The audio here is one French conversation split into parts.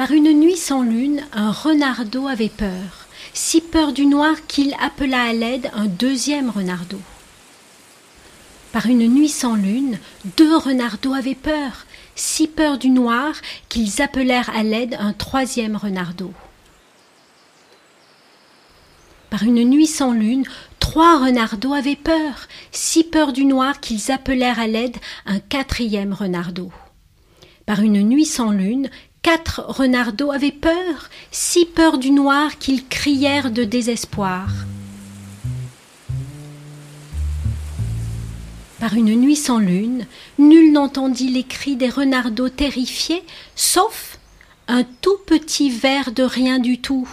Par une nuit sans lune, un renardeau avait peur, si peur du noir qu'il appela à l'aide un deuxième renardeau. Par une nuit sans lune, deux renardeaux avaient peur, si peur du noir qu'ils appelèrent à l'aide un troisième renardeau. Par une nuit sans lune, trois renardeaux avaient peur, si peur du noir qu'ils appelèrent à l'aide un quatrième renardeau. Par une nuit sans lune, quatre renardeaux avaient peur, si peur du noir qu'ils crièrent de désespoir. Par une nuit sans lune, nul n'entendit les cris des renardeaux terrifiés, sauf un tout petit ver de rien du tout.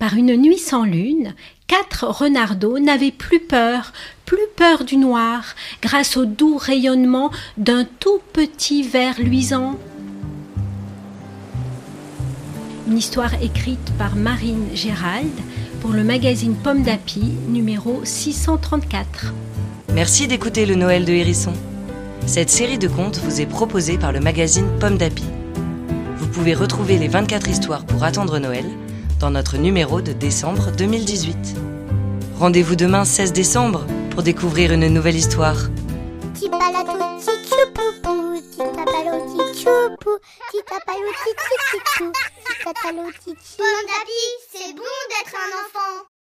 Par une nuit sans lune, quatre renardeaux n'avaient plus peur, plus peur du noir, grâce au doux rayonnement d'un tout petit ver luisant. Une histoire écrite par Marine Gérald pour le magazine Pomme d'Api, numéro 634. Merci d'écouter le Noël de Hérisson. Cette série de contes vous est proposée par le magazine Pomme d'Api. Vous pouvez retrouver les 24 histoires pour attendre Noël dans notre numéro de décembre 2018. Rendez-vous demain 16 décembre pour découvrir une nouvelle histoire. Petit palato, petit poupou. Petit tapalo, petit choupou. Petit tapalo, petit petit Petit tapalo, petit Bon d'api, c'est bon d'être un enfant.